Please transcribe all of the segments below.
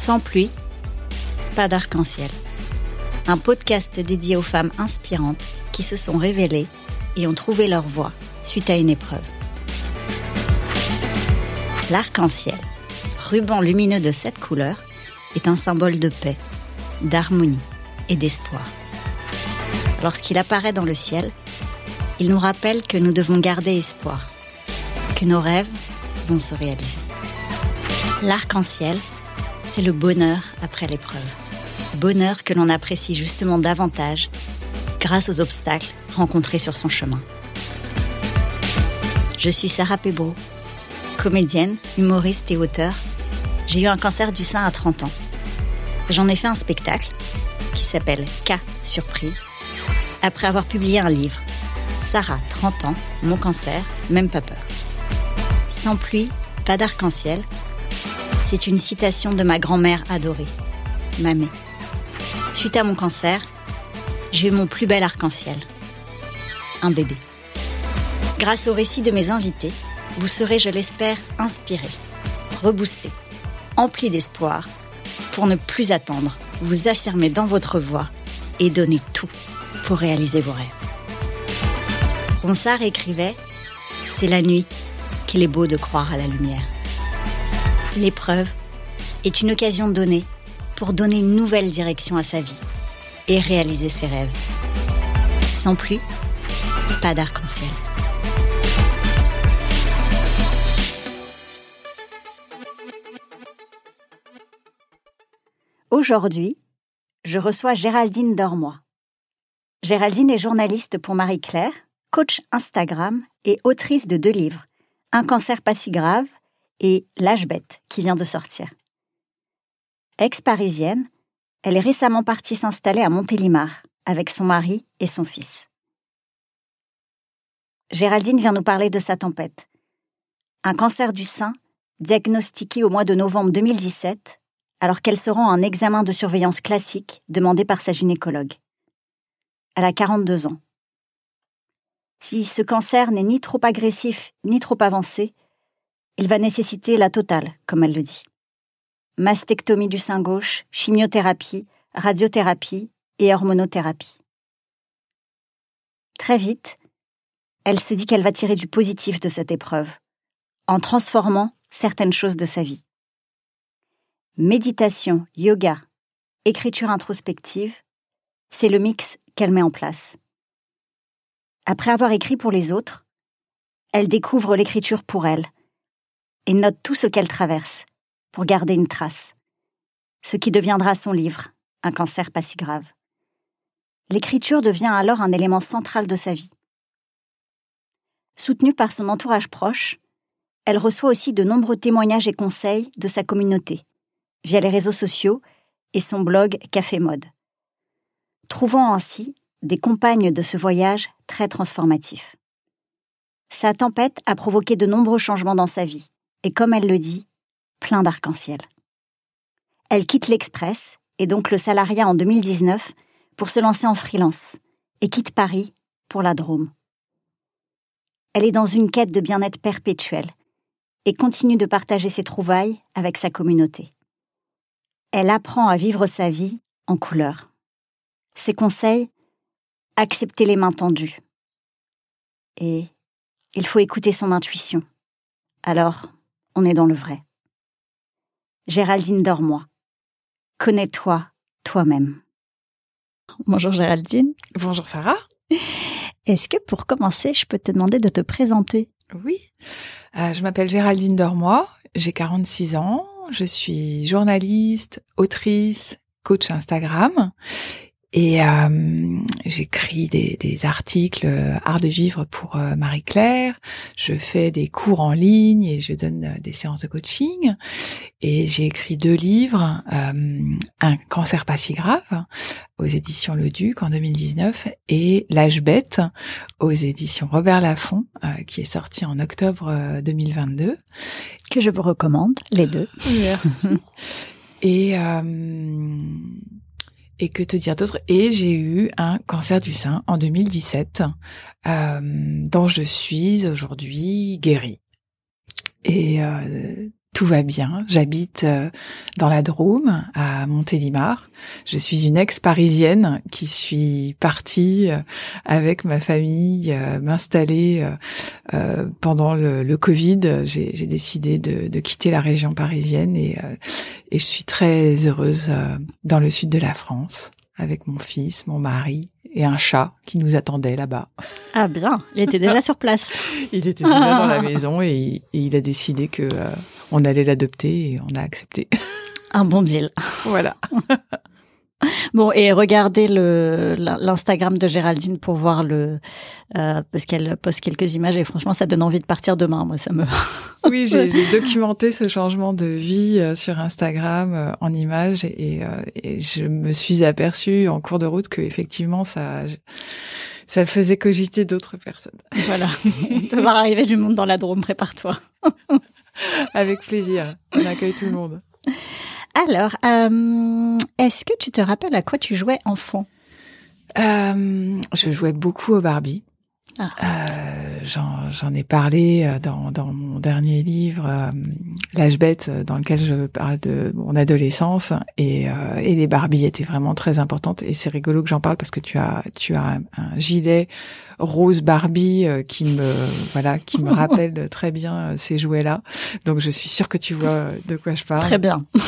Sans pluie, pas d'arc-en-ciel. Un podcast dédié aux femmes inspirantes qui se sont révélées et ont trouvé leur voie suite à une épreuve. L'arc-en-ciel, ruban lumineux de cette couleur, est un symbole de paix, d'harmonie et d'espoir. Lorsqu'il apparaît dans le ciel, il nous rappelle que nous devons garder espoir, que nos rêves vont se réaliser. L'arc-en-ciel, c'est le bonheur après l'épreuve. Bonheur que l'on apprécie justement davantage grâce aux obstacles rencontrés sur son chemin. Je suis Sarah Pebro, comédienne, humoriste et auteur. J'ai eu un cancer du sein à 30 ans. J'en ai fait un spectacle qui s'appelle K Surprise après avoir publié un livre, Sarah, 30 ans, mon cancer, même pas peur. Sans pluie, pas d'arc-en-ciel, c'est une citation de ma grand-mère adorée, Mamé. Suite à mon cancer, j'ai eu mon plus bel arc-en-ciel, un bébé. Grâce au récit de mes invités, vous serez, je l'espère, inspiré, reboosté, empli d'espoir, pour ne plus attendre, vous affirmer dans votre voix et donner tout pour réaliser vos rêves. Ronsard écrivait C'est la nuit qu'il est beau de croire à la lumière. L'épreuve est une occasion donnée pour donner une nouvelle direction à sa vie et réaliser ses rêves. Sans pluie, pas d'arc-en-ciel. Aujourd'hui, je reçois Géraldine Dormois. Géraldine est journaliste pour Marie-Claire, coach Instagram et autrice de deux livres, Un cancer pas si grave et L'âge bête, qui vient de sortir. Ex-parisienne, elle est récemment partie s'installer à Montélimar avec son mari et son fils. Géraldine vient nous parler de sa tempête. Un cancer du sein, diagnostiqué au mois de novembre 2017, alors qu'elle se rend à un examen de surveillance classique demandé par sa gynécologue. Elle a 42 ans. Si ce cancer n'est ni trop agressif ni trop avancé, il va nécessiter la totale, comme elle le dit. Mastectomie du sein gauche, chimiothérapie, radiothérapie et hormonothérapie. Très vite, elle se dit qu'elle va tirer du positif de cette épreuve, en transformant certaines choses de sa vie. Méditation, yoga, écriture introspective, c'est le mix qu'elle met en place. Après avoir écrit pour les autres, elle découvre l'écriture pour elle et note tout ce qu'elle traverse pour garder une trace, ce qui deviendra son livre, Un cancer pas si grave. L'écriture devient alors un élément central de sa vie. Soutenue par son entourage proche, elle reçoit aussi de nombreux témoignages et conseils de sa communauté, via les réseaux sociaux et son blog Café Mode trouvant ainsi des compagnes de ce voyage très transformatif. Sa tempête a provoqué de nombreux changements dans sa vie, et comme elle le dit, plein d'arc-en-ciel. Elle quitte l'Express, et donc le salariat en 2019, pour se lancer en freelance, et quitte Paris pour la Drôme. Elle est dans une quête de bien-être perpétuel, et continue de partager ses trouvailles avec sa communauté. Elle apprend à vivre sa vie en couleur. Ses conseils Accepter les mains tendues. Et il faut écouter son intuition. Alors, on est dans le vrai. Géraldine Dormois. Connais-toi toi-même. Bonjour Géraldine. Bonjour Sarah. Est-ce que pour commencer, je peux te demander de te présenter? Oui. Euh, je m'appelle Géraldine Dormois, j'ai 46 ans, je suis journaliste, autrice, coach Instagram et euh, j'écris des, des, articles euh, art de vivre pour euh, Marie Claire. Je fais des cours en ligne et je donne euh, des séances de coaching. Et j'ai écrit deux livres, un cancer pas si grave aux éditions Le Duc en 2019 et L'âge bête aux éditions Robert Laffont qui est sorti en octobre 2022 que je vous recommande les deux. Merci. et et que te dire d'autre Et j'ai eu un cancer du sein en 2017, euh, dont je suis aujourd'hui guérie. Et euh, tout va bien. J'habite euh, dans la Drôme, à Montélimar. Je suis une ex-parisienne qui suis partie euh, avec ma famille euh, m'installer pendant le, le Covid. J'ai décidé de, de, quitter la région parisienne et, et je suis très heureuse dans le sud de la France avec mon fils, mon mari et un chat qui nous attendait là-bas. Ah bien, il était déjà sur place. il était déjà dans la maison et, il a décidé que euh, on allait l'adopter et on a accepté. Un bon deal. Voilà. Bon, et regardez le l'Instagram de Géraldine pour voir le euh, parce qu'elle poste quelques images et franchement, ça donne envie de partir demain. Moi, ça me. oui, j'ai documenté ce changement de vie euh, sur Instagram euh, en images et, et, je me suis aperçue en cours de route que effectivement ça ça faisait cogiter d'autres personnes. Voilà, de voir arriver du monde dans la Drôme. Prépare-toi. Avec plaisir. On accueille tout le monde. Alors, euh, est-ce que tu te rappelles à quoi tu jouais enfant? Euh, Je jouais beaucoup au Barbie. Ah. Euh, J'en ai parlé dans, dans, mon dernier livre, euh, L'âge bête, dans lequel je parle de mon adolescence, et, et les Barbies étaient vraiment très importantes. Et c'est rigolo que j'en parle parce que tu as tu as un, un gilet rose Barbie euh, qui me voilà qui me rappelle très bien euh, ces jouets là. Donc je suis sûre que tu vois euh, de quoi je parle. Très bien.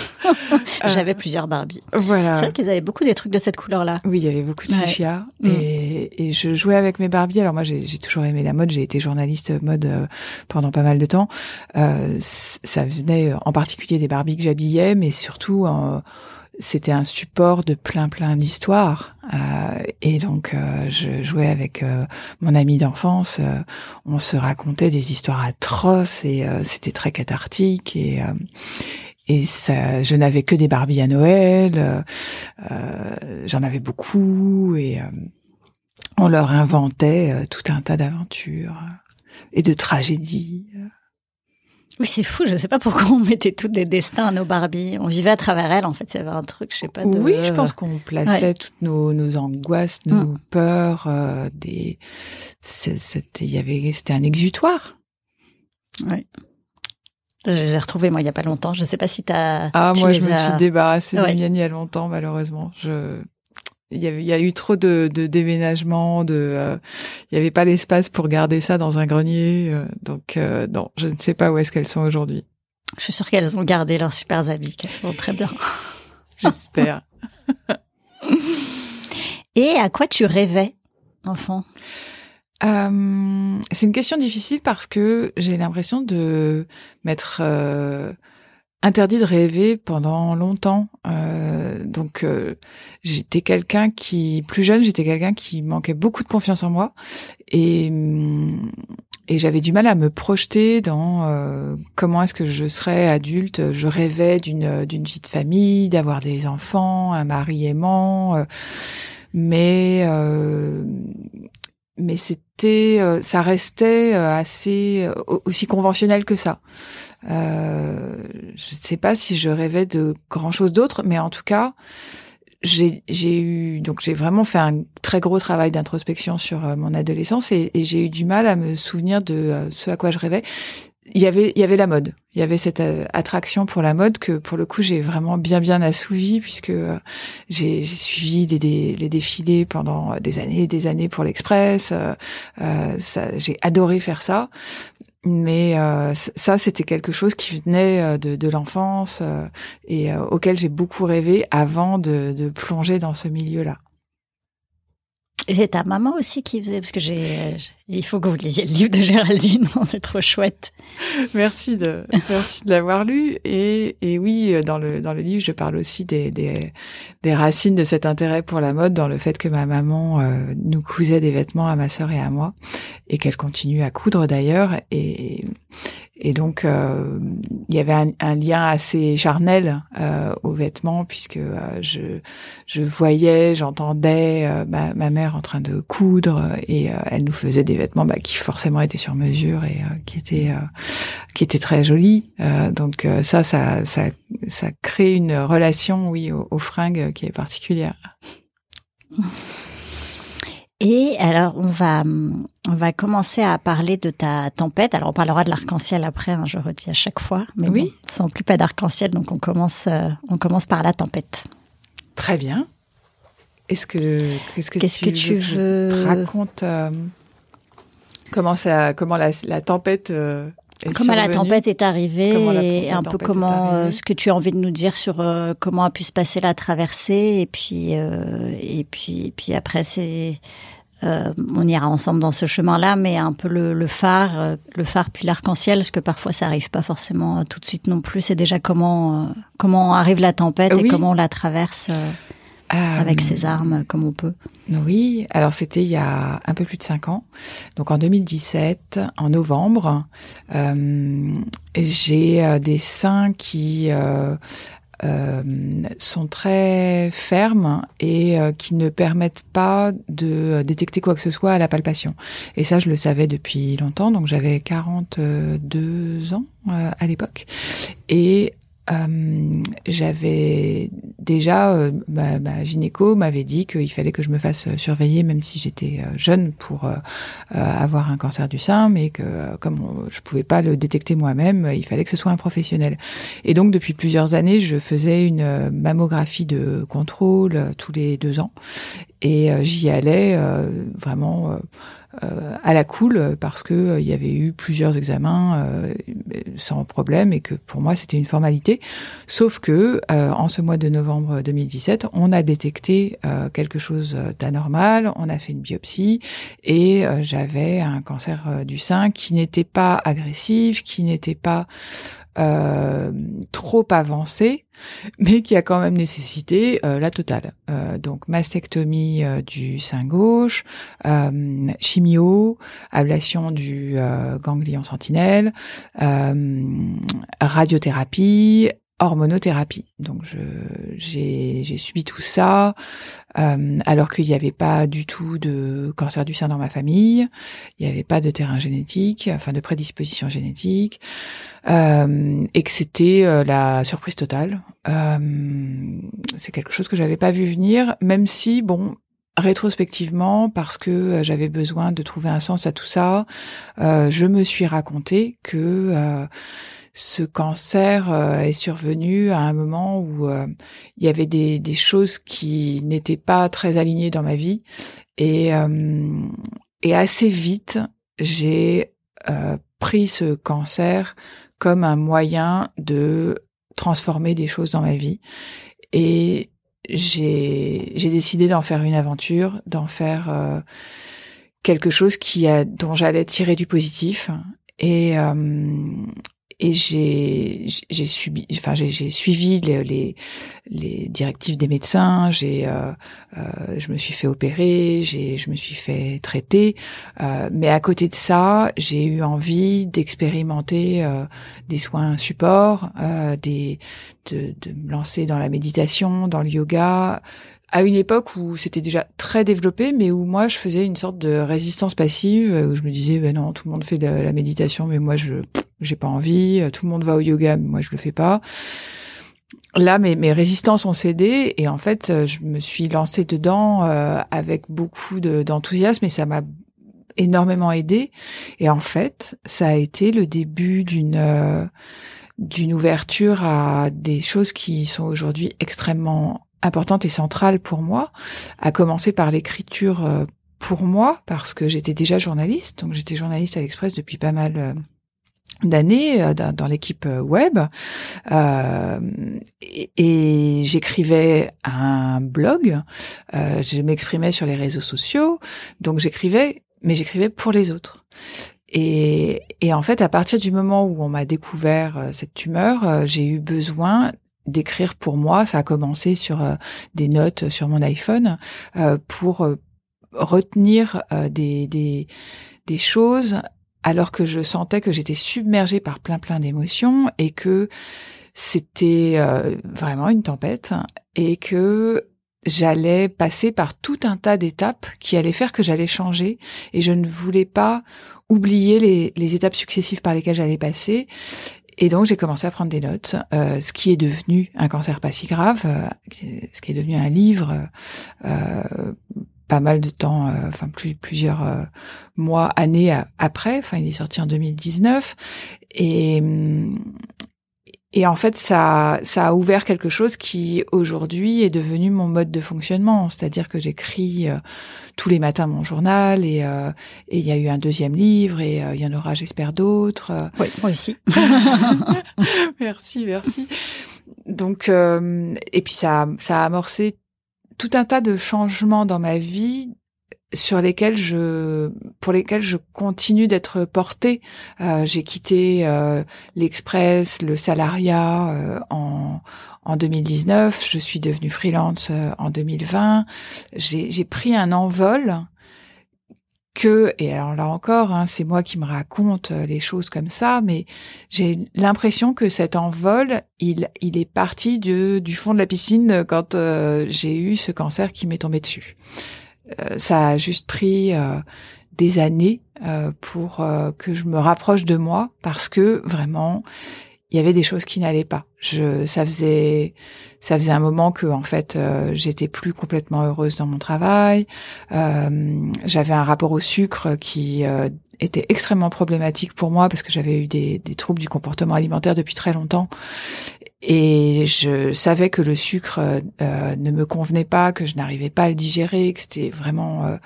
J'avais plusieurs Barbie. Voilà. C'est vrai qu'ils avaient beaucoup des trucs de cette couleur là. Oui, il y avait beaucoup de chichia mm. et, et, je jouais avec mes Barbie. Alors moi j'ai toujours aimé la mode. J'ai été journaliste mode pendant pas mal de temps. Euh, ça venait en particulier des Barbies que j'habillais, mais surtout c'était un support de plein plein d'histoires euh, et donc euh, je jouais avec euh, mon ami d'enfance on se racontait des histoires atroces et c'était très cathartique et et ça, je n'avais que des Barbies à Noël, j'en avais beaucoup et on leur inventait tout un tas d'aventures et de tragédies. Oui, c'est fou. Je sais pas pourquoi on mettait tous des destins à nos Barbies. On vivait à travers elles. En fait, il y avait un truc, je sais pas. De... Oui, je pense qu'on plaçait toutes nos, nos, angoisses, nos mm. peurs, euh, des. C'était, il y avait, c'était un exutoire. Oui. Je les ai retrouvés moi il y a pas longtemps. Je sais pas si t'as. Ah moi je me suis débarrassée de miennes il y a longtemps malheureusement. Je il y, avait, il y a eu trop de, de déménagements, de, euh, il n'y avait pas l'espace pour garder ça dans un grenier. Euh, donc euh, non, je ne sais pas où est-ce qu'elles sont aujourd'hui. Je suis sûre qu'elles ont gardé leurs super habits, qu'elles sont très bien. J'espère. Et à quoi tu rêvais, enfant? C'est une question difficile parce que j'ai l'impression de m'être interdit de rêver pendant longtemps. Euh, donc euh, j'étais quelqu'un qui, plus jeune, j'étais quelqu'un qui manquait beaucoup de confiance en moi et mm, et j'avais du mal à me projeter dans euh, comment est-ce que je serais adulte. Je rêvais d'une d'une vie de famille, d'avoir des enfants, un mari aimant, mais mais c'était ça restait assez aussi conventionnel que ça. Euh, je ne sais pas si je rêvais de grand chose d'autre, mais en tout cas, j'ai donc j'ai vraiment fait un très gros travail d'introspection sur euh, mon adolescence et, j'ai eu du mal à me souvenir de euh, ce à quoi je rêvais. Il y avait il y avait la mode, il y avait cette attraction pour la mode que pour le coup j'ai vraiment bien bien assouvi puisque j'ai suivi des, les défilés pendant des années et des années pour l'Express. Euh, j'ai adoré faire ça mais euh, ça c'était quelque chose qui venait euh, de, l'enfance euh, et auquel j'ai beaucoup rêvé avant de, plonger dans ce milieu-là. Et c'est ta maman aussi qui faisait, parce que j'ai, il faut que vous lisiez le livre de Géraldine, c'est trop chouette. Merci de, merci de l'avoir lu. Et, et oui, dans le, dans le livre, je parle aussi des, des, des racines de cet intérêt pour la mode dans le fait que ma maman euh, nous cousait des vêtements à ma sœur et à moi et qu'elle continue à coudre d'ailleurs. Et, et donc, euh, il y avait un, un lien assez charnel euh, aux vêtements puisque euh, je, je voyais, j'entendais euh, ma, ma, mère en train de coudre et elle nous faisait des vêtements bah, qui forcément étaient sur mesure et qui étaient qui étaient très jolis. donc ça, ça, ça, ça crée une relation, oui, aux, aux fringues qui est particulière. Et alors, on va, on va commencer à parler de ta tempête. Alors, on parlera de l'arc-en-ciel après, hein, je redis à chaque fois. Mais oui. Bon, sans plus pas d'arc-en-ciel, donc on commence, euh, on commence par la tempête. Très bien. Est-ce que, qu'est-ce que, tu, que tu veux, raconte euh, comment ça, comment la, la tempête euh, comment la tempête est arrivée et un peu comment euh, ce que tu as envie de nous dire sur euh, comment a pu se passer la traversée et puis et puis et puis après c'est on ira ensemble dans ce chemin-là, mais un peu le, le phare, le phare puis l'arc-en-ciel, parce que parfois ça arrive pas forcément tout de suite non plus. C'est déjà comment comment arrive la tempête et comment on la traverse. Euh, avec ses armes comme on peut. Oui, alors c'était il y a un peu plus de cinq ans. Donc en 2017, en novembre, euh, j'ai euh, des seins qui euh, euh, sont très fermes et qui ne permettent pas de détecter quoi que ce soit à la palpation. Et ça, je le savais depuis longtemps. Donc j'avais 42 ans à l'époque. Et euh, j'avais déjà euh, ma, gynéco m'avait dit qu'il fallait que je me fasse surveiller même si j'étais euh, jeune pour euh, avoir un cancer du sein mais que comme je pouvais pas le détecter moi-même il fallait que ce soit un professionnel. Et donc depuis plusieurs années je faisais une mammographie de contrôle tous les deux ans. Et j'y allais vraiment euh, à la cool parce que euh, il y avait eu plusieurs examens euh, sans problème et que pour moi c'était une formalité. Sauf que en ce mois de novembre 2017, on a détecté quelque chose d'anormal, on a fait une biopsie et j'avais un cancer du sein qui n'était pas agressif, qui n'était pas euh, trop avancé, mais qui a quand même nécessité euh, la totale. Euh, donc mastectomie du sein gauche, chimio, ablation du ganglion sentinelle, radiothérapie, hormonothérapie. Donc je j'ai subi tout ça euh, alors qu'il n'y avait pas du tout de cancer du sein dans ma famille, il n'y avait pas de terrain génétique, enfin de prédisposition génétique, euh, et que c'était euh, la surprise totale. c'est quelque chose que j'avais pas vu venir, même si bon rétrospectivement parce que j'avais besoin de trouver un sens à tout ça, je me suis raconté que ce cancer euh, est survenu à un moment où euh, il y avait des, choses qui n'étaient pas très alignées dans ma vie. Et, euh, et assez vite j'ai pris ce cancer comme un moyen de transformer des choses dans ma vie. Et j'ai décidé d'en faire une aventure d'en faire quelque chose qui a dont j'allais tirer du positif. Et et j'ai subi enfin j'ai suivi les, les, les directives des médecins j'ai euh, euh, je me suis fait opérer j'ai je me suis fait traiter. Euh, mais à côté de ça j'ai eu envie d'expérimenter euh, des soins support euh, des de, de me lancer dans la méditation dans le yoga à une époque où c'était déjà très développé, mais où moi je faisais une sorte de résistance passive, où je me disais ben non, tout le monde fait de la méditation, mais moi je j'ai pas envie. Tout le monde va au yoga, mais moi je le fais pas. Là, mes, mes résistances ont cédé et en fait, je me suis lancée dedans euh, avec beaucoup d'enthousiasme et ça m'a énormément aidé. Et en fait, ça a été le début d'une euh, d'une ouverture à des choses qui sont aujourd'hui extrêmement importante et centrale pour moi, à commencer par l'écriture euh, pour moi, parce que j'étais déjà journaliste, donc j'étais journaliste à l'Express depuis pas mal euh, d'années euh, dans, l'équipe web. Et, j'écrivais un blog, je m'exprimais sur les réseaux sociaux, donc j'écrivais, mais j'écrivais pour les autres. Et, et, en fait, à partir du moment où on m'a découvert cette tumeur, j'ai eu besoin d'écrire pour moi. Ça a commencé sur euh, des notes sur mon iPhone euh, pour euh, retenir des, des, choses alors que je sentais que j'étais submergée par plein plein d'émotions et que c'était vraiment une tempête et que j'allais passer par tout un tas d'étapes qui allaient faire que j'allais changer et je ne voulais pas oublier les, les étapes successives par lesquelles j'allais passer et donc j'ai commencé à prendre des notes, euh, ce qui est devenu un cancer pas si grave, euh, ce qui est devenu un livre euh, pas mal de temps, enfin plus, plusieurs mois, années après. Enfin, il est sorti en 2019 et hum, et en fait, ça, ça a ouvert quelque chose qui aujourd'hui est devenu mon mode de fonctionnement. C'est-à-dire que j'écris euh, tous les matins mon journal et euh, et il y a eu un deuxième livre et euh, il y en aura, j'espère, d'autres. Oui, moi aussi. merci, merci. Donc et puis ça, ça a amorcé tout un tas de changements dans ma vie sur lesquels je pour lesquels je continue d'être portée. Euh, j'ai quitté euh, l'Express, le salariat euh, en en 2019. Je suis devenue freelance en 2020. J'ai pris un envol que et alors là encore, hein, c'est moi qui me raconte les choses comme ça, mais j'ai l'impression que cet envol, il il est parti du du fond de la piscine quand j'ai eu ce cancer qui m'est tombé dessus. Euh, ça a juste pris euh, des années euh, pour que je me rapproche de moi parce que vraiment il y avait des choses qui n'allaient pas. Je, ça faisait, ça faisait un moment que en fait, j'étais plus complètement heureuse dans mon travail. j'avais un rapport au sucre qui était extrêmement problématique pour moi parce que j'avais eu des, des, troubles du comportement alimentaire depuis très longtemps et je savais que le sucre euh, ne me convenait pas, que je n'arrivais pas à le digérer, que c'était vraiment euh,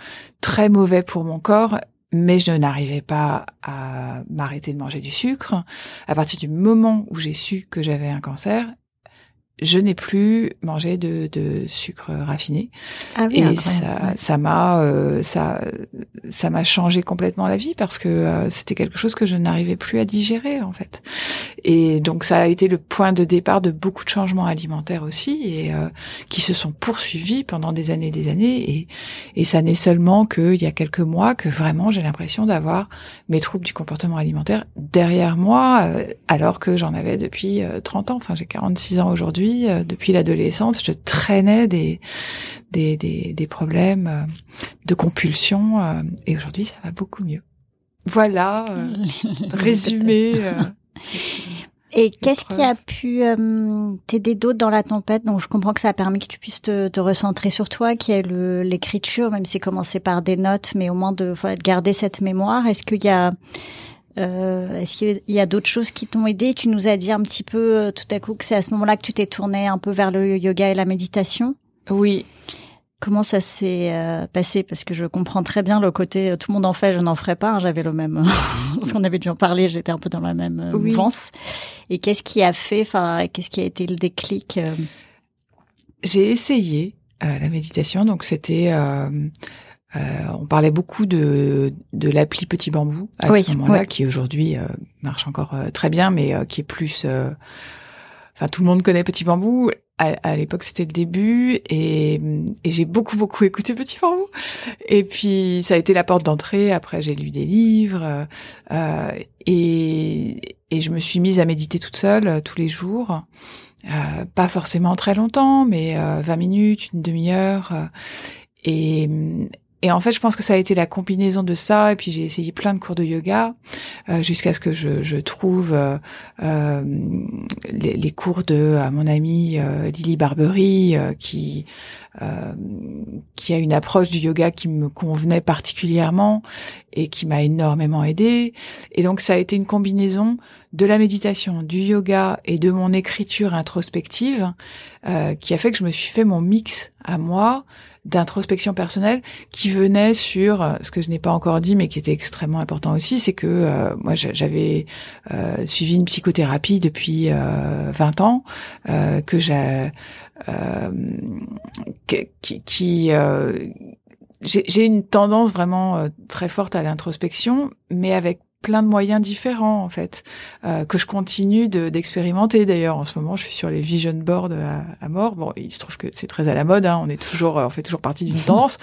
très mauvais pour mon corps, mais je n'arrivais pas à m'arrêter de manger du sucre. À partir du moment où j'ai su que j'avais un cancer, je n'ai plus mangé de, de sucre raffiné. Ah oui, et ça ça m'a euh, ça ça m'a changé complètement la vie parce que euh, c'était quelque chose que je n'arrivais plus à digérer en fait. Et donc ça a été le point de départ de beaucoup de changements alimentaires aussi et euh, qui se sont poursuivis pendant des années et des années. Et et ça n'est seulement qu'il y a quelques mois que vraiment j'ai l'impression d'avoir mes troubles du comportement alimentaire derrière moi alors que j'en avais depuis 30 ans. Enfin j'ai 46 ans aujourd'hui euh, depuis l'adolescence, je traînais des, des, des, des problèmes euh, de compulsion euh, et aujourd'hui ça va beaucoup mieux. Voilà, résumé. Et qu'est-ce qui a pu t'aider d'autres dans la tempête? Donc je comprends que ça a permis que tu puisses te, te recentrer sur toi, qui est l'écriture, même si commencer par des notes, mais au moins de, de garder cette mémoire. Est-ce qu'il y a euh, Est-ce qu'il y a d'autres choses qui t'ont aidé? Tu nous as dit un petit peu euh, tout à coup que c'est à ce moment-là que tu t'es tourné un peu vers le yoga et la méditation. Oui. Comment ça s'est euh, passé? Parce que je comprends très bien le côté tout le monde en fait, je n'en ferai pas. Hein, j'avais le même, parce qu'on avait dû en parler. J'étais un peu dans la même mouvance. Et qu'est-ce qui a fait Enfin, qu'est-ce qui a été le déclic J'ai essayé la méditation, donc c'était euh, on parlait beaucoup de, de l'appli Petit Bambou à ce moment-là, qui aujourd'hui euh, marche encore euh, très bien, mais qui est plus... Enfin, tout le monde connaît Petit Bambou. À, l'époque, c'était le début, et, et j'ai beaucoup, beaucoup écouté Petit Bambou. Et puis, ça a été la porte d'entrée. Après, j'ai lu des livres, et, et je me suis mise à méditer toute seule tous les jours. pas forcément très longtemps, mais 20 minutes, une demi-heure. Et, et en fait, je pense que ça a été la combinaison de ça. Et puis j'ai essayé plein de cours de yoga euh, jusqu'à ce que je, je trouve euh, euh les, les, cours de à mon amie euh, Lily Barbery qui qui a une approche du yoga qui me convenait particulièrement et qui m'a énormément aidé. Et donc ça a été une combinaison de la méditation, du yoga et de mon écriture introspective qui a fait que je me suis fait mon mix à moi d'introspection personnelle qui venait sur euh, ce que je n'ai pas encore dit mais qui était extrêmement important aussi c'est que euh, moi j'avais euh, suivi une psychothérapie depuis 20 ans que j'ai j'ai une tendance vraiment très forte à l'introspection mais avec plein de moyens différents en fait euh, que je continue d'expérimenter. D'ailleurs, en ce moment, je suis sur les vision boards à, mort. Bon, il se trouve que c'est très à la mode. Hein, on est toujours, on fait toujours partie d'une tendance.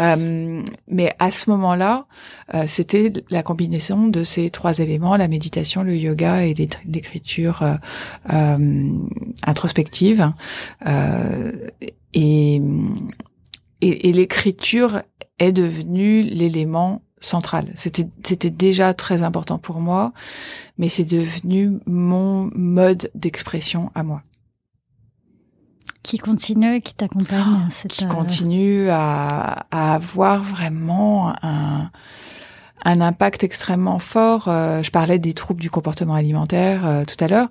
Euh, mais à ce moment-là, euh, c'était la combinaison de ces trois éléments la méditation, le yoga et l'écriture introspective. et, et, et l'écriture est devenue l'élément centrale. C'était c'était déjà très important pour moi, mais c'est devenu mon mode d'expression à moi. qui continue, qui t'accompagne. Oh, qui continue à, à, avoir vraiment un, un impact extrêmement fort. je parlais des troubles du comportement alimentaire tout à l'heure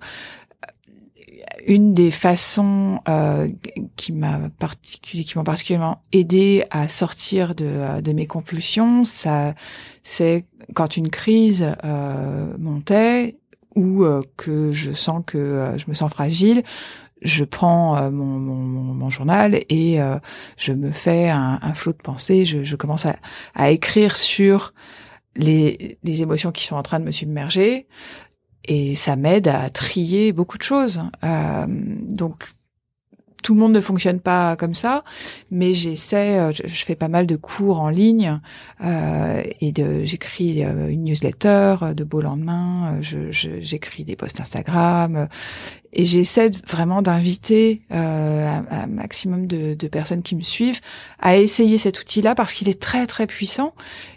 une des façons euh, qui m'a particulièrement aidé à sortir de, euh, de mes compulsions, ça, c'est quand une crise euh, montait ou euh, que je sens que euh, je me sens fragile, je prends mon, mon, mon, journal et je me fais un, un flot de pensée. Je, je commence à, à écrire sur les, les émotions qui sont en train de me submerger et ça m'aide à trier beaucoup de choses. Euh, donc tout le monde ne fonctionne pas comme ça, mais j'essaie. Euh, je, fais pas mal de cours en ligne euh, et de, j'écris euh, une newsletter de beau lendemain. J'écris des posts Instagram et j'essaie vraiment d'inviter un, maximum de, personnes qui me suivent à essayer cet outil-là parce qu'il est très très puissant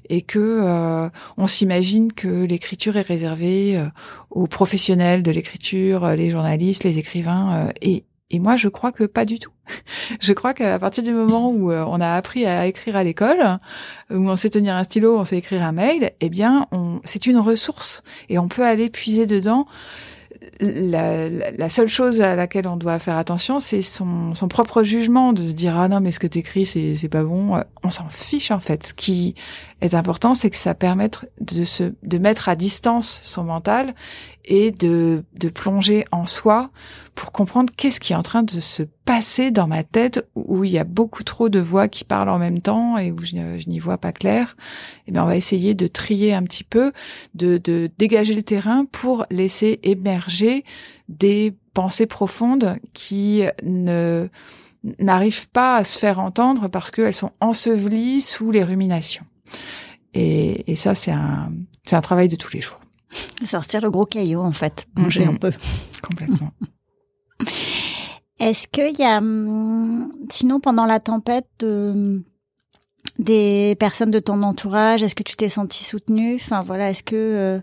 et que on s'imagine que l'écriture est réservée aux professionnels de l'écriture, les journalistes, les écrivains et et moi, je crois que pas du tout. je crois qu'à partir du moment où euh, on a appris à écrire à l'école, où on sait tenir un stylo, on sait écrire un mail, eh bien, c'est une ressource et on peut aller puiser dedans la, la, seule chose à laquelle on doit faire attention, c'est son, son, propre jugement, de se dire ah non mais ce que t'écris c'est c'est pas bon. On s'en fiche en fait. Ce qui est important, c'est que ça permette de se de mettre à distance son mental et de de plonger en soi pour comprendre qu'est-ce qui est en train de se passer dans ma tête où il y a beaucoup trop de voix qui parlent en même temps et où je, je n'y vois pas clair. Et eh bien on va essayer de trier un petit peu, de, de dégager le terrain pour laisser émerger des pensées profondes qui ne n'arrivent pas à se faire entendre parce qu'elles sont ensevelies sous les ruminations. Et, et ça, c'est un, c'est un travail de tous les jours. Sortir le gros caillou, en fait. Manger un peu. Complètement. Est-ce qu'il y a, hum, sinon, pendant la tempête, de, des personnes de ton entourage, est-ce que tu t'es senti soutenue? Enfin, voilà, est-ce que euh,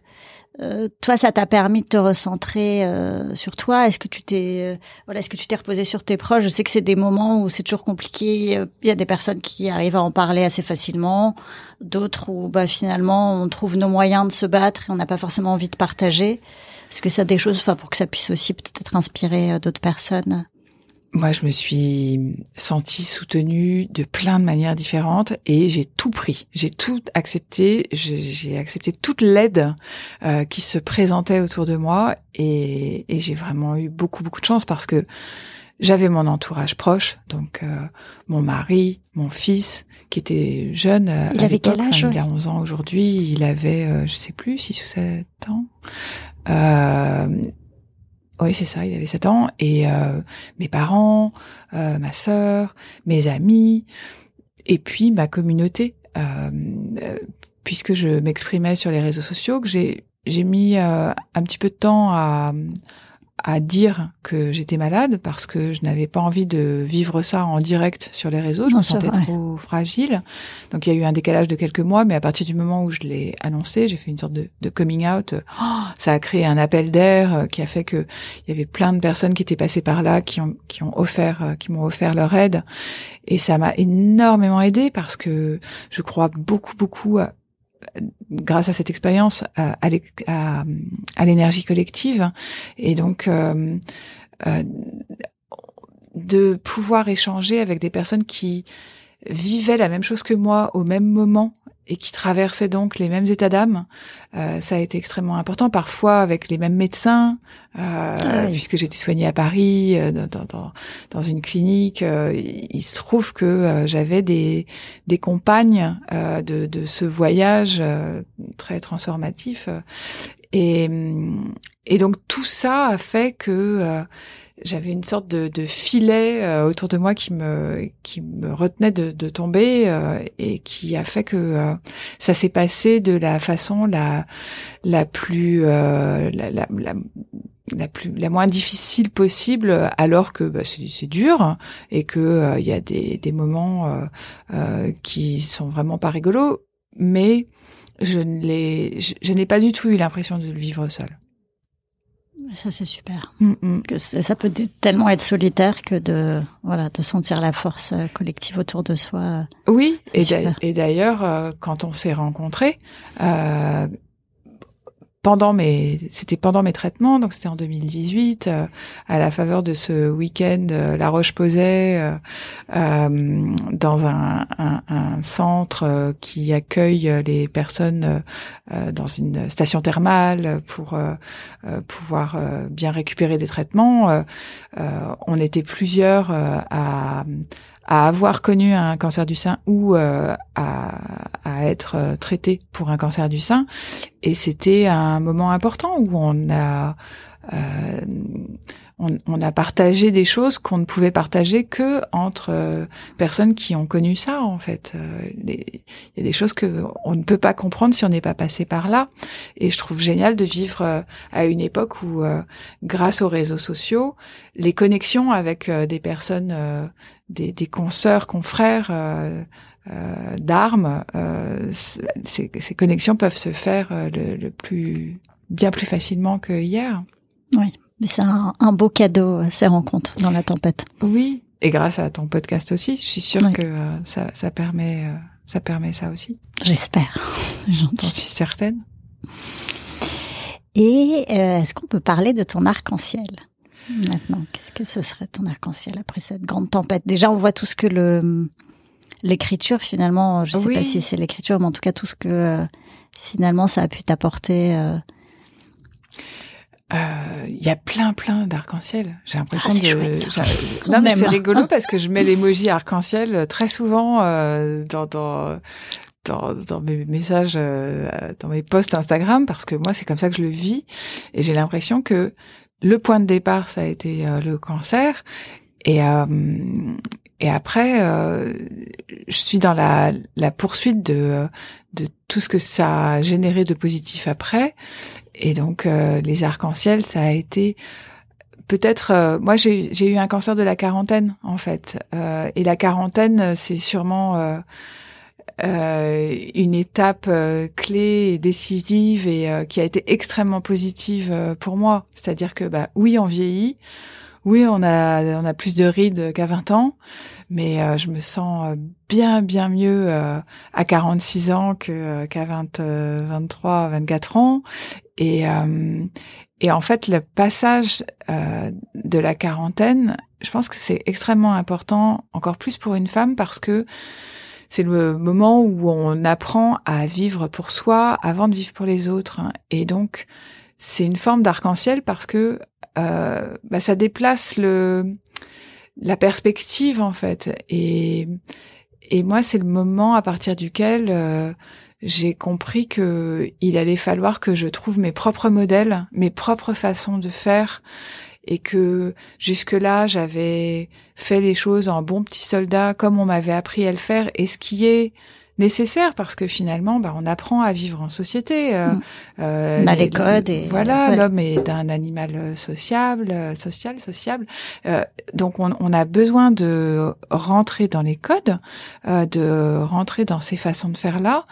euh, toi, ça t'a permis de te recentrer euh, sur toi Est-ce que tu t'es, voilà, est-ce que tu t'es reposé sur tes proches? Je sais que c'est des moments où c'est toujours compliqué. Il y a des personnes qui arrivent à en parler assez facilement, d'autres où, bah, finalement, on trouve nos moyens de se battre et on n'a pas forcément envie de partager. Est-ce que ça a des choses, enfin, pour que ça puisse aussi peut-être inspirer d'autres personnes? Moi, je me suis sentie soutenue de plein de manières différentes et j'ai tout pris. J'ai tout accepté. J'ai accepté toute l'aide euh, qui se présentait autour de moi et, et j'ai vraiment eu beaucoup, beaucoup de chance parce que j'avais mon entourage proche, donc euh, mon mari, mon fils, qui était jeune. Euh, il avait quel âge Il a 11 ans aujourd'hui. Il avait, euh, je sais plus, 6 ou 7 ans. Euh, oui, c'est ça, il avait 7 ans. Et euh, mes parents, euh, ma sœur, mes amis, et puis ma communauté. Euh, puisque je m'exprimais sur les réseaux sociaux, que j'ai j'ai mis un petit peu de temps à, à dire que j'étais malade parce que je n'avais pas envie de vivre ça en direct sur les réseaux. Je me sentais trop fragile. Donc il y a eu un décalage de quelques mois, mais à partir du moment où je l'ai annoncé, j'ai fait une sorte de, de coming out. Oh, ça a créé un appel d'air euh, qui a fait que il y avait plein de personnes qui étaient passées par là, qui ont qui ont offert, euh, qui m'ont offert leur aide, et ça m'a énormément aidé parce que je crois beaucoup beaucoup grâce à cette expérience à, l'énergie collective. Et donc euh, euh, de pouvoir échanger avec des personnes qui vivaient la même chose que moi au même moment et qui traversaient donc les mêmes états d'âme, euh, ça a été extrêmement important. Parfois avec les mêmes médecins, euh, ah puisque j'étais soignée à Paris euh, dans, dans, dans, une clinique. Euh, il se trouve que euh, j'avais des, des compagnes de, de ce voyage très transformatif. Et, et donc tout ça a fait que j'avais une sorte de, de filet euh, autour de moi qui me qui me retenait de, de tomber euh, et qui a fait que euh, ça s'est passé de la façon la la plus la, la, la, plus la moins difficile possible alors que bah, c'est dur et que il y a des des moments qui sont vraiment pas rigolos mais je ne l'ai je n'ai pas du tout eu l'impression de le vivre seul Ça c'est super. Mm, mm. Que ça peut tellement être solitaire que de voilà de sentir la force euh, collective autour de soi. Oui, et d'ailleurs euh, quand on s'est rencontrés, euh, pendant mes c'était pendant mes traitements donc c'était en 2018 euh, à la faveur de ce week-end euh, La Roche posait euh, euh, dans un, un, un, centre qui accueille les personnes dans une station thermale pour pouvoir bien récupérer des traitements. On était plusieurs à à avoir connu un cancer du sein ou euh, à, à, être euh, traité pour un cancer du sein. Et c'était un moment important où on a euh, on, a partagé des choses qu'on ne pouvait partager que entre euh, personnes qui ont connu ça en fait. Euh, il y a des choses que on ne peut pas comprendre si on n'est pas passé par là. Et je trouve génial de vivre euh, à une époque où, grâce aux réseaux sociaux, les connexions avec des personnes, des, des consoeurs, confrères. d'armes, ces, ces, connexions peuvent se faire le, le plus bien plus facilement que hier. Oui, c'est un, beau cadeau, ces rencontres dans la tempête. Oui, et grâce à ton podcast aussi, je suis sûre que euh, ça, ça, permet, euh, ça permet ça aussi. J'espère. J'en suis certaine. Et euh, est-ce qu'on peut parler de ton arc-en-ciel maintenant? Qu'est-ce que ce serait ton arc-en-ciel après cette grande tempête? Déjà, on voit tout ce que le l'écriture finalement, je ne sais pas si c'est l'écriture, mais en tout cas tout ce que finalement ça a pu t'apporter euh, il y a plein plein d'arc-en-ciel. J'ai l'impression ah, de. Non mais c'est rigolo parce que je mets l'emoji arc-en-ciel euh, très souvent euh, dans, dans dans, dans mes messages, euh, dans mes posts Instagram parce que moi c'est comme ça que je le vis et j'ai l'impression que le point de départ ça a été le cancer et et après je suis dans la la poursuite de de tout ce que ça a généré de positif après et donc euh, les arcs-en-ciel, ça a été peut-être. Euh, moi, j'ai eu un cancer de la quarantaine en fait, euh, et la quarantaine, c'est sûrement une étape clé et décisive et qui a été extrêmement positive pour moi. C'est-à-dire que bah oui, on vieillit. Oui, on a on a plus de rides qu'à 20 ans, mais je me sens bien bien mieux à 46 ans que qu'à 20 23 24 ans et, euh, et en fait, le passage euh, de la quarantaine, je pense que c'est extrêmement important, encore plus pour une femme, parce que c'est le moment où on apprend à vivre pour soi avant de vivre pour les autres. Et donc, c'est une forme d'arc-en-ciel parce que euh, bah, ça déplace le la perspective en fait. Et et moi, c'est le moment à partir duquel euh, j'ai compris que il allait falloir que je trouve mes propres modèles, mes propres façons de faire et que jusque-là, j'avais fait les choses en bon petit soldat comme on m'avait appris à le faire et ce qui est nécessaire parce que finalement, bah, on apprend à vivre en société. Euh, mm. euh, on a les codes et voilà, l'homme est un animal sociable, euh, social, sociable. Euh, donc, on, on, a besoin de rentrer dans les codes, euh, de rentrer dans ces façons de faire là.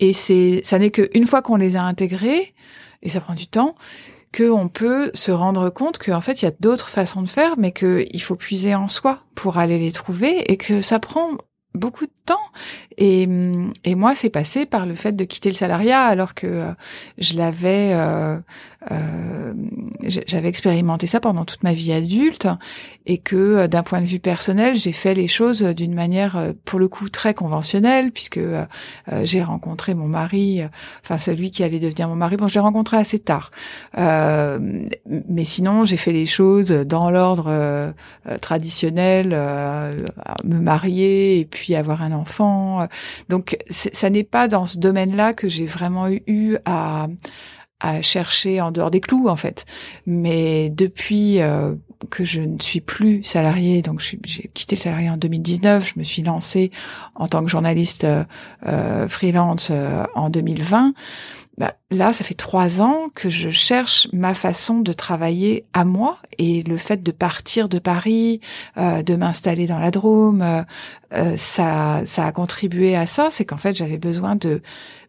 Et c'est, ça n'est qu'une fois qu'on les a intégrés, et ça prend du temps, qu'on peut se rendre compte qu'en fait, il y a d'autres façons de faire, mais qu'il faut puiser en soi pour aller les trouver et que ça prend beaucoup de temps. Et, et moi, c'est passé par le fait de quitter le salariat alors que euh, je l'avais, euh, euh, j'avais expérimenté ça pendant toute ma vie adulte et que euh, d'un point de vue personnel, j'ai fait les choses d'une manière, euh, pour le coup, très conventionnelle puisque j'ai rencontré mon mari, enfin celui qui allait devenir mon mari. Bon, je l'ai rencontré assez tard, mais sinon, j'ai fait les choses dans l'ordre traditionnel, me marier et puis avoir un enfant. Donc, ça n'est pas dans ce domaine-là que j'ai vraiment eu à à chercher en dehors des clous en fait. Mais depuis euh, que je ne suis plus salariée, donc j'ai quitté le salarié en 2019, je me suis lancée en tant que journaliste euh, euh freelance euh, en 2020. Bah, là, ça fait trois ans que je cherche ma façon de travailler à moi et le fait de partir de Paris, euh, de m'installer dans la Drôme, euh, euh, ça, ça a contribué à ça. C'est qu'en fait, j'avais besoin de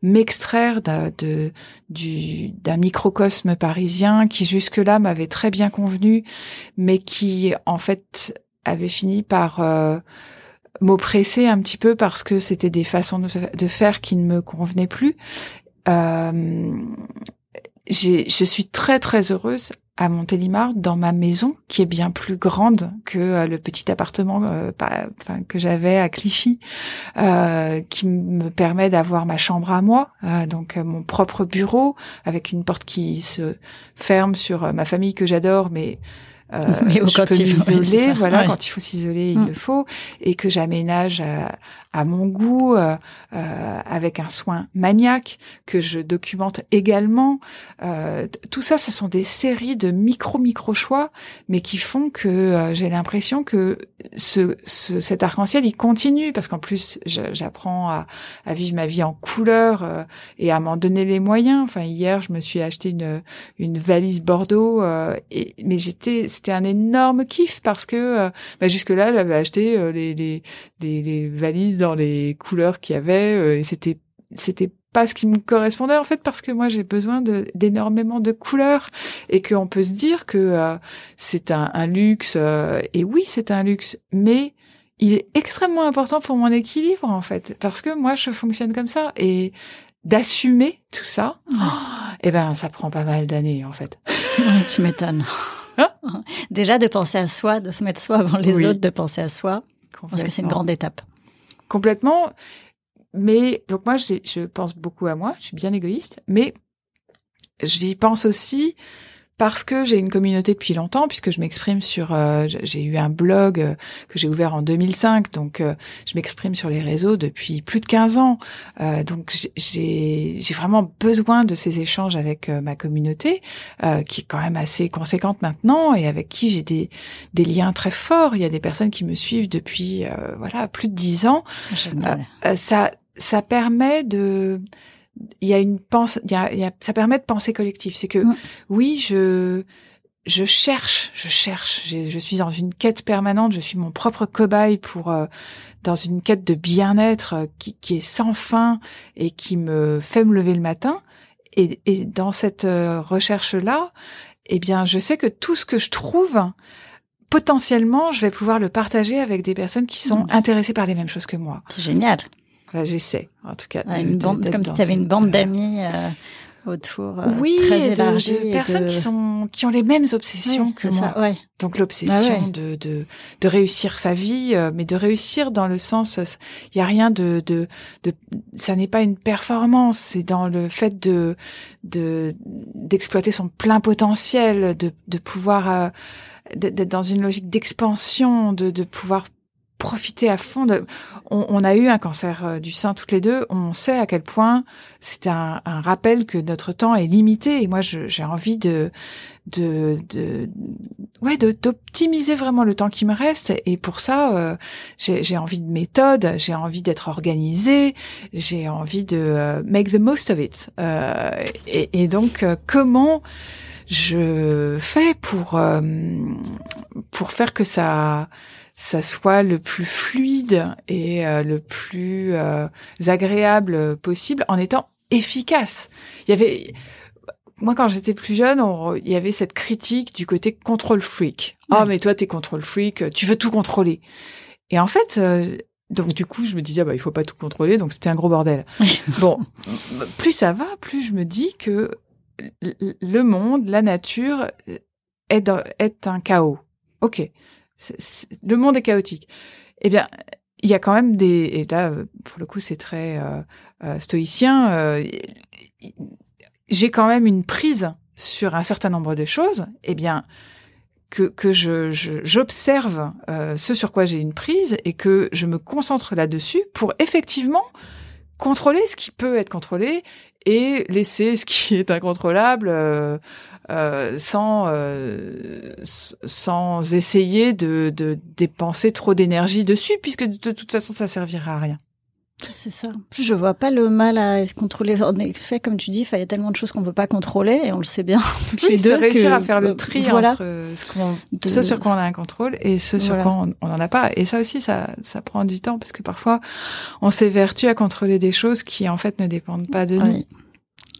m'extraire d'un de, du, d'un microcosme parisien qui jusque-là m'avait très bien convenu, mais qui en fait avait fini par m'oppresser un petit peu parce que c'était des façons de, faire qui ne me convenaient plus. Euh, je suis très très heureuse à Montélimar dans ma maison qui est bien plus grande que euh, le petit appartement euh, enfin, que j'avais à Clichy euh, qui me permet d'avoir ma chambre à moi euh, donc mon propre bureau avec une porte qui se ferme sur ma famille que j'adore mais euh, je peux m'isoler, voilà, quand il faut s'isoler, il mm. le faut, et que j'aménage à, à, mon goût, euh, euh, avec un soin maniaque, que je documente également. Euh, tout ça, ce sont des séries de micro-micro choix, mais qui font que euh, j'ai l'impression que ce, ce, cet arc-en-ciel, il continue, parce qu'en plus, j'apprends à, à, vivre ma vie en couleur euh, et à m'en donner les moyens. Enfin, hier, je me suis acheté une, une valise Bordeaux, et, mais j'étais c'était un énorme kiff parce que euh, bah, jusque-là, j'avais acheté euh, les, les, les, valises les couleurs qu'il y avait euh, et c'était c'était pas ce qui me correspondait en fait parce que moi j'ai besoin d'énormément de, couleurs. Et qu'on peut se dire que c'est un, un, luxe et oui c'est un luxe mais il est extrêmement important pour mon équilibre en fait parce que moi je fonctionne comme ça. Et d'assumer tout ça oh, et eh ben ça prend pas mal d'années en fait. Tu m'étonnes. Déjà de penser à soi, de se mettre soi avant les autres, de penser à soi. Parce que c'est une grande étape. Complètement. Mais donc moi, je pense beaucoup à moi. Je suis bien égoïste, mais j'y pense aussi parce que j'ai une communauté depuis longtemps, puisque je m'exprime sur, euh, j'ai eu un blog euh, que j'ai ouvert en 2005, donc euh, je m'exprime sur les réseaux depuis plus de 15 ans. donc j'ai vraiment besoin de ces échanges avec ma communauté, qui est quand même assez conséquente maintenant et avec qui j'ai des, des liens très forts. Il y a des personnes qui me suivent depuis voilà plus de 10 ans. ça ça permet de il y a une pense, il y a, il y a, ça permet de penser collectif. C'est que mm. oui, je je cherche, je cherche. Je, suis dans une quête permanente. Je suis mon propre cobaye pour euh, dans une quête de bien-être euh, qui, qui, est sans fin et qui me fait me lever le matin. Et, et dans cette euh, recherche-là, eh bien, je sais que tout ce que je trouve, potentiellement, je vais pouvoir le partager avec des personnes qui sont mm. intéressées par les mêmes choses que moi. C'est génial. J'essaie, en tout cas. une bande, comme si tu avais une bande d'amis euh, autour. Euh, oui, très de, personnes qui sont qui ont les mêmes obsessions que moi. Ça, ouais. Donc l'obsession bah de, de de réussir sa vie, euh, mais de réussir dans le sens, il y a rien de de, de ça n'est pas une performance, c'est dans le fait de de d'exploiter son plein potentiel, de de pouvoir d'être dans une logique d'expansion, de, de pouvoir profiter à fond de. On, a eu un cancer euh, du sein toutes les deux. On sait à quel point c'est un, rappel que notre temps est limité. Et moi, j'ai envie de, de, de, ouais, d'optimiser vraiment le temps qui me reste. Et pour ça, euh, j'ai envie de méthode. J'ai envie d'être organisée. J'ai envie de euh, make the most of it. et, et, donc, comment je fais pour pour faire que ça ça soit le plus fluide et euh, le plus euh, agréable possible en étant efficace. Il y avait moi quand j'étais plus jeune, il y avait cette critique du côté control freak. Ah oh, mais toi t'es control freak, tu veux tout contrôler. Et en fait euh, donc du coup, je me disais bah il faut pas tout contrôler, donc c'était un gros bordel. bon, plus ça va, plus je me dis que le monde, la nature est, est un chaos. Ok, le monde est chaotique. Eh bien, il y a quand même des et là pour le coup c'est très euh, euh, stoïcien. Euh, j'ai quand même une prise sur un certain nombre de choses. Eh bien que, que je, j'observe ce sur quoi j'ai une prise et que je me concentre là-dessus pour effectivement contrôler ce qui peut être contrôlé et laisser ce qui est incontrôlable euh, sans euh, sans essayer de, de dépenser trop d'énergie dessus puisque de, toute façon ça servira à rien. C'est ça. Je vois pas le mal à contrôler. En effet, comme tu dis, il y a tellement de choses qu'on peut pas contrôler et on le sait bien. Oui, c'est réussir à faire le tri entre ce, qu'on, ce sur quoi on a un contrôle et ce sur quoi on n'en a pas. Et ça aussi, ça, ça prend du temps parce que parfois, on s'évertue à contrôler des choses qui en fait ne dépendent pas de nous.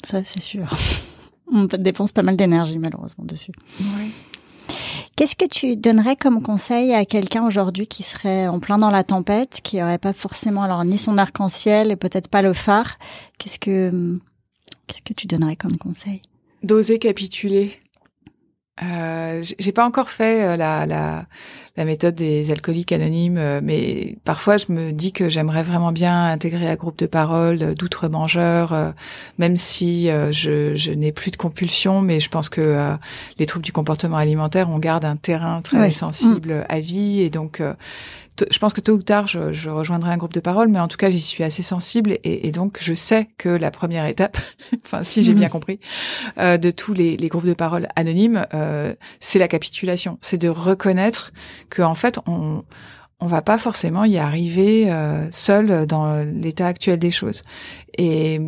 Ça, c'est sûr. On dépense pas mal d'énergie malheureusement dessus. Oui. Qu'est-ce que tu donnerais comme conseil à quelqu'un aujourd'hui qui serait en plein dans la tempête, qui aurait pas forcément alors ni son arc-en-ciel et peut-être pas le phare? Qu'est-ce que qu'est-ce que tu donnerais comme conseil? D'oser capituler. Euh, j'ai pas encore fait euh, la, la, la méthode des alcooliques anonymes, euh, mais parfois je me dis que j'aimerais vraiment bien intégrer un groupe de parole d'outre-mangeurs, même si je, je n'ai plus de compulsion, mais je pense que les troubles du comportement alimentaire, on garde un terrain très sensible à vie, et donc je pense que tôt ou tard, je, je, rejoindrai un groupe de parole, mais en tout cas, j'y suis assez sensible et, et, donc je sais que la première étape, enfin si j'ai bien mhm. compris, euh, de tous les, les, groupes de parole anonymes, euh, c'est la capitulation, c'est de reconnaître que en fait, on on va pas forcément y arriver euh, seul dans l'état actuel des choses. Et,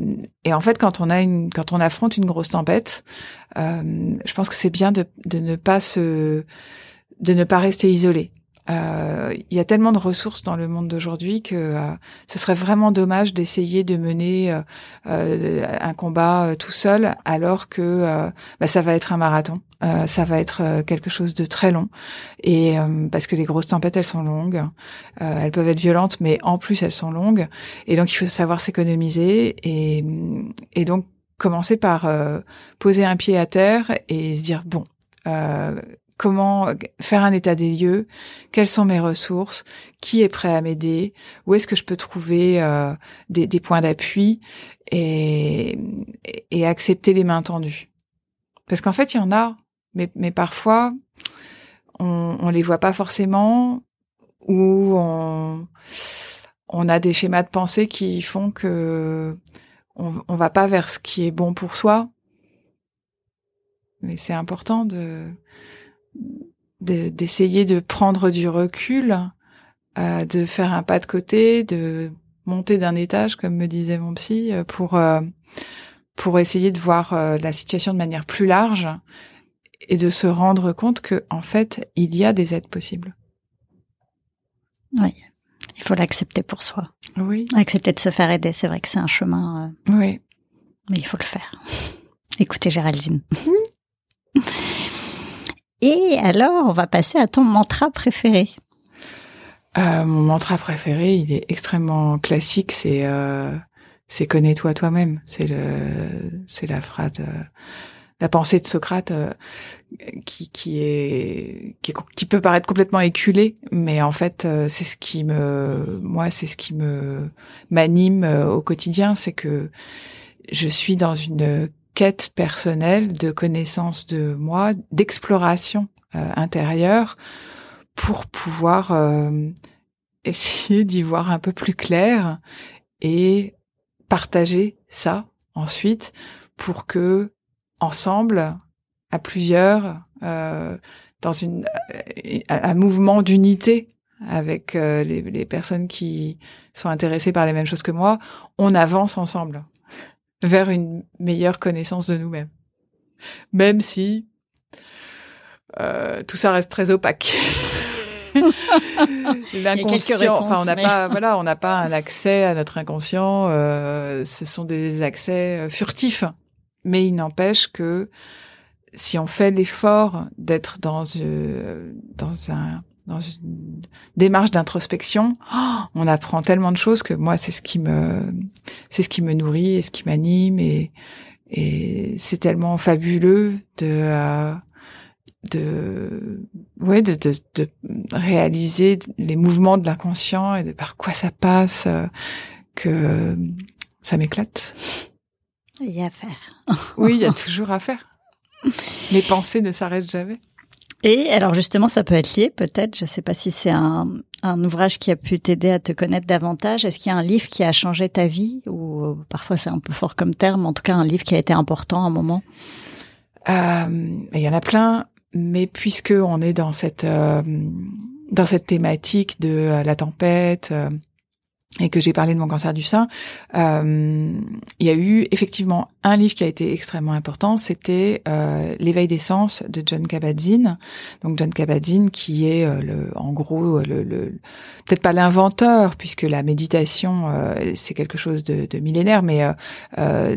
et, en fait, quand on a une, quand on affronte une grosse tempête, euh, je pense que c'est bien de, de ne pas se, de ne pas rester isolé. Euh, il y a tellement de ressources dans le monde d'aujourd'hui que euh, ce serait vraiment dommage d'essayer de mener euh, un combat tout seul alors que bah, ça va être un marathon. ça va être quelque chose de très long. Et parce que les grosses tempêtes elles sont longues, elles peuvent être violentes mais en plus elles sont longues. Et donc il faut savoir s'économiser et, et donc commencer par poser un pied à terre et se dire bon comment faire un état des lieux, quelles sont mes ressources, qui est prêt à m'aider, où est-ce que je peux trouver euh, des, points d'appui et, et, accepter les mains tendues. Parce qu'en fait, il y en a, mais, mais parfois, on, on les voit pas forcément ou on, on a des schémas de pensée qui font que on, on va pas vers ce qui est bon pour soi. Mais c'est important de d'essayer de, prendre du recul, euh, de faire un pas de côté, de monter d'un étage, comme me disait mon psy, euh, pour euh, pour essayer de voir la situation de manière plus large et de se rendre compte que en fait il y a des aides possibles. Oui, il faut l'accepter pour soi. Oui. Accepter de se faire aider, c'est vrai que c'est un chemin. oui. Mais il faut le faire. Écoutez Géraldine. Et alors, on va passer à ton mantra préféré. Euh, mon mantra préféré, il est extrêmement classique. C'est euh, c'est connais-toi toi-même. C'est le c'est la phrase, euh, la pensée de Socrate euh, qui qui est, qui qui peut paraître complètement éculée, mais en fait euh, c'est ce qui me moi c'est ce qui me m'anime au quotidien, c'est que je suis dans une quête personnelle de connaissance de moi, d'exploration euh, intérieure pour pouvoir euh, essayer d'y voir un peu plus clair et partager ça ensuite pour que ensemble, à plusieurs, euh, dans une un mouvement d'unité avec les, les, personnes qui sont intéressées par les mêmes choses que moi, on avance ensemble vers une meilleure connaissance de nous-mêmes. Même si euh, tout ça reste très opaque. L'inconscient, enfin on n'a pas, voilà, on n'a pas un accès à notre inconscient. Euh, ce sont des accès euh, furtifs, mais il n'empêche que si on fait l'effort d'être dans euh, dans un dans une démarche d'introspection, oh, on apprend tellement de choses que moi c'est ce qui me c'est ce qui me nourrit et ce qui m'anime et et c'est tellement fabuleux de euh, de ouais de, de, de réaliser les mouvements de l'inconscient et de par quoi ça passe euh, que ça m'éclate. Il y a à faire. oui, il y a toujours à faire. Les pensées ne s'arrêtent jamais. Et alors justement, ça peut être lié peut-être, je ne sais pas si c'est un, un, ouvrage qui a pu t'aider à te connaître davantage. Est-ce qu'il y a un livre qui a changé ta vie ou parfois c'est un peu fort comme terme, en tout cas un livre qui a été important à un moment? Euh, Il y en a plein, mais puisque on est dans cette euh, dans cette thématique de euh, la tempête, et que j'ai parlé de mon cancer du sein, euh, il y a eu effectivement un livre qui a été extrêmement important, c'était euh, L'éveil des sens de John Kabat-Zinn. Donc John Kabat-Zinn qui est euh, le, en gros le, le peut-être pas l'inventeur puisque la méditation euh, c'est quelque chose de, de millénaire, mais euh,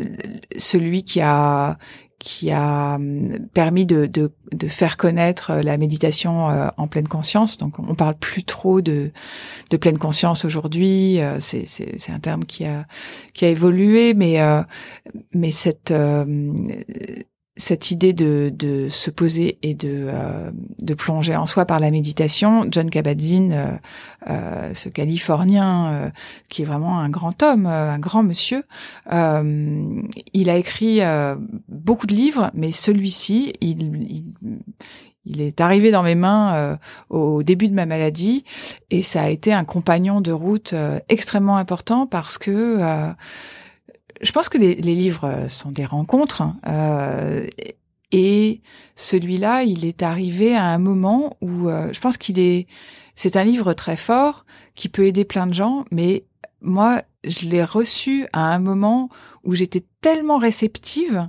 celui qui a qui a hum, permis de, de, de, faire connaître euh, la méditation euh, en pleine conscience. Donc, on parle plus trop de, de pleine conscience aujourd'hui. Euh, c'est, c'est, c'est un terme qui a qui a évolué, mais mais cette cette idée de, de se poser et de, euh, de plonger en soi par la méditation, John Kabat-Zinn, euh, euh, ce Californien qui est vraiment un grand homme, un grand monsieur, il a écrit beaucoup de livres, mais celui-ci, il, il, est arrivé dans mes mains au début de ma maladie et ça a été un compagnon de route extrêmement important parce que je pense que les, livres euh, sont des rencontres. Euh, et celui-là, il est arrivé à un moment où euh, je pense qu'il est. C'est un livre très fort qui peut aider plein de gens, mais moi, je l'ai reçu à un moment où j'étais tellement réceptive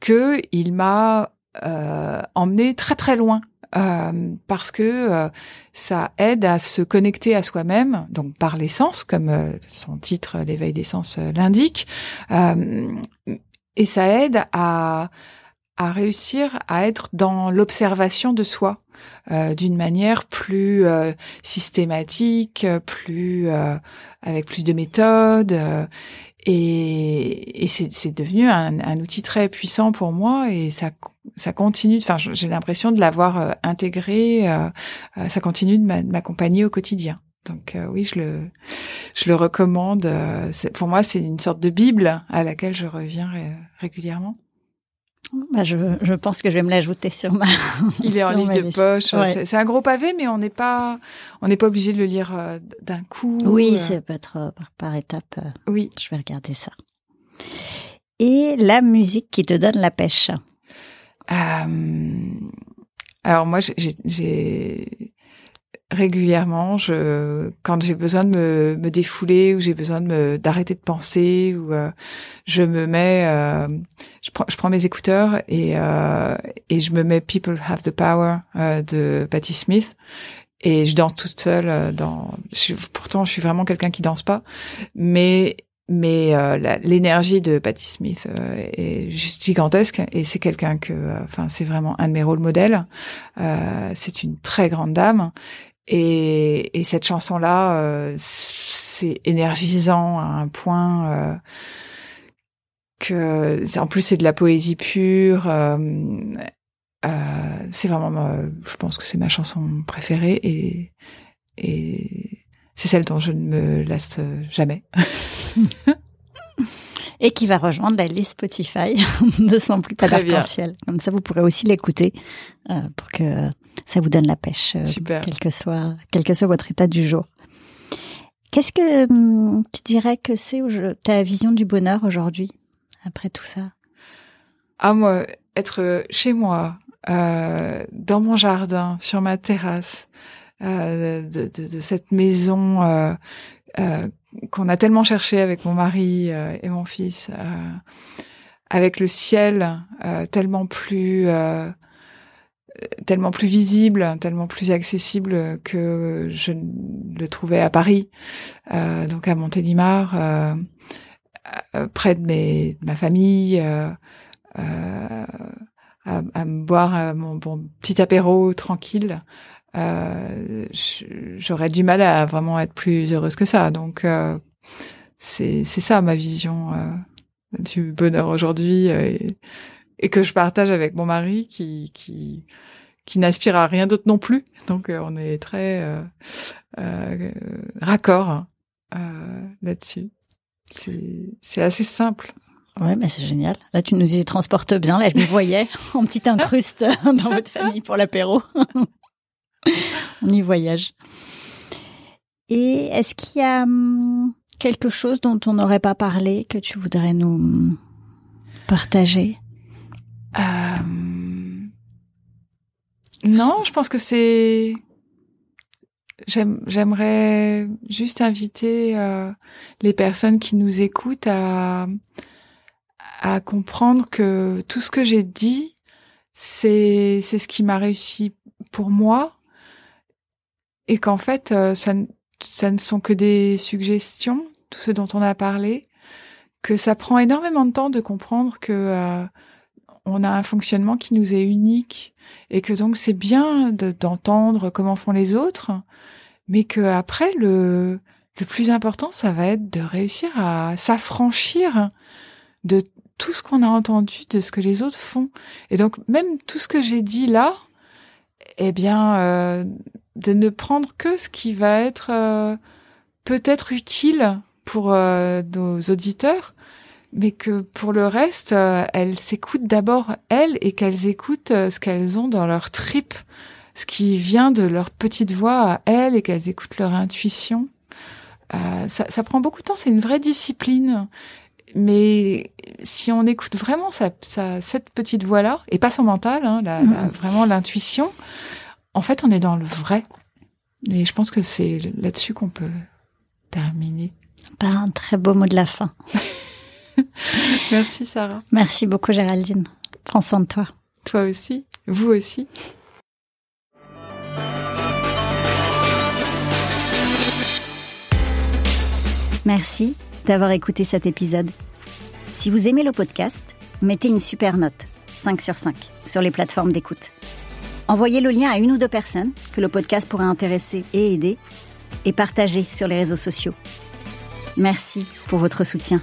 que il m'a euh, emmené très très loin euh, parce que euh, ça aide à se connecter à soi-même, donc par l'essence, comme euh, son titre l'éveil des sens l'indique, et ça aide à à réussir à être dans l'observation de soi d'une manière plus systématique, plus avec plus de méthode et, et c'est devenu un, un, outil très puissant pour moi et ça ça continue. Enfin, j'ai l'impression de l'avoir euh, intégré. Euh, euh, ça continue de m'accompagner au quotidien. Donc oui, je le je le recommande. pour moi, c'est une sorte de bible à laquelle je reviens régulièrement. Bah je, je, pense que je vais me l'ajouter sur ma. Il est en livre de poche. C'est un gros pavé, mais on n'est pas, on n'est pas obligé de le lire euh, d'un coup. Oui, c'est peut-être euh, par étape. Euh, oui. Je vais regarder ça. Et la musique qui te donne la pêche. alors moi, j'ai régulièrement je quand j'ai besoin de me, me défouler ou j'ai besoin de d'arrêter de penser ou euh, je me mets euh, je prends je prends mes écouteurs et euh, et je me mets People Have the Power de Patti Smith et je danse toute seule dans je pourtant je suis vraiment quelqu'un qui danse pas mais mais l'énergie de Patti Smith est juste gigantesque et c'est quelqu'un que enfin c'est vraiment un de mes rôles modèles. C'est une très grande dame et, et cette chanson-là, euh, c'est énergisant à un point euh, que, en plus, c'est de la poésie pure. Euh, euh c'est vraiment, je pense que c'est ma chanson préférée et, et c'est celle dont je ne me lasse jamais. et qui va rejoindre la liste Spotify de son plus d'arc-en-ciel. Comme ça, vous pourrez aussi l'écouter euh, pour que ça vous donne la pêche, euh, quel que soit quel que soit votre état du jour. Qu'est-ce que hum, tu dirais que c'est ta vision du bonheur aujourd'hui après tout ça? Ah moi, être chez moi, euh, dans mon jardin, sur ma terrasse, euh, de, de, de, cette maison euh, qu'on a tellement cherché avec mon mari et mon fils, avec le ciel tellement plus tellement plus visible, tellement plus accessible que je le trouvais à Paris, euh, donc à Montélimar, euh, euh, près de, mes, de ma famille, euh, euh à, à, me boire mon, bon petit apéro tranquille. J'aurais du mal à vraiment être plus heureuse que ça. Donc c'est ça ma vision du bonheur aujourd'hui. Et, et que je partage avec mon mari qui qui qui n'aspire à rien d'autre non plus. Donc euh, on est très euh, euh, raccord hein, là-dessus. C'est assez simple. Ouais, mais c'est génial. Là, tu nous y transportes bien. Là, je me voyais en petite incruste dans votre famille pour l'apéro. on y voyage. Et est-ce qu'il y a hum, quelque chose dont on n'aurait pas parlé que tu voudrais nous partager? Euh... Non, je pense que c'est j'aimerais juste inviter euh, les personnes qui nous écoutent à, comprendre que tout ce que j'ai dit, c'est ce qui m'a réussi pour moi et qu'en fait euh, ça, ça ne sont que des suggestions, tout ce dont on a parlé, que ça prend énormément de temps de comprendre que euh, on a un fonctionnement qui nous est unique et que donc c'est bien d'entendre comment font les autres, mais que après le le plus important ça va être de réussir à s'affranchir de tout ce qu'on a entendu, de ce que les autres font. Et donc même tout ce que j'ai dit là, eh bien euh, de ne prendre que ce qui va être euh, peut-être utile pour euh, nos auditeurs, mais que pour le reste, euh, elles s'écoutent d'abord elles et qu'elles écoutent ce qu'elles ont dans leur trip, ce qui vient de leur petite voix à elles et qu'elles écoutent leur intuition. Ça, ça, prend beaucoup de temps, c'est une vraie discipline. Mais si on écoute vraiment sa, sa, cette petite voix-là, et pas son mental, hein, la, la, vraiment l'intuition, en fait, on est dans le vrai. Et je pense que c'est là-dessus qu'on peut terminer. Pas un très beau mot de la fin. Merci Sarah. Merci beaucoup Géraldine. Prends soin de toi. Toi aussi. Vous aussi. Merci d'avoir écouté cet épisode. Si vous aimez le podcast, mettez une super note, 5 sur 5, sur les plateformes d'écoute. Envoyez le lien à une ou deux personnes que le podcast pourrait intéresser et aider et partagez sur les réseaux sociaux. Merci pour votre soutien.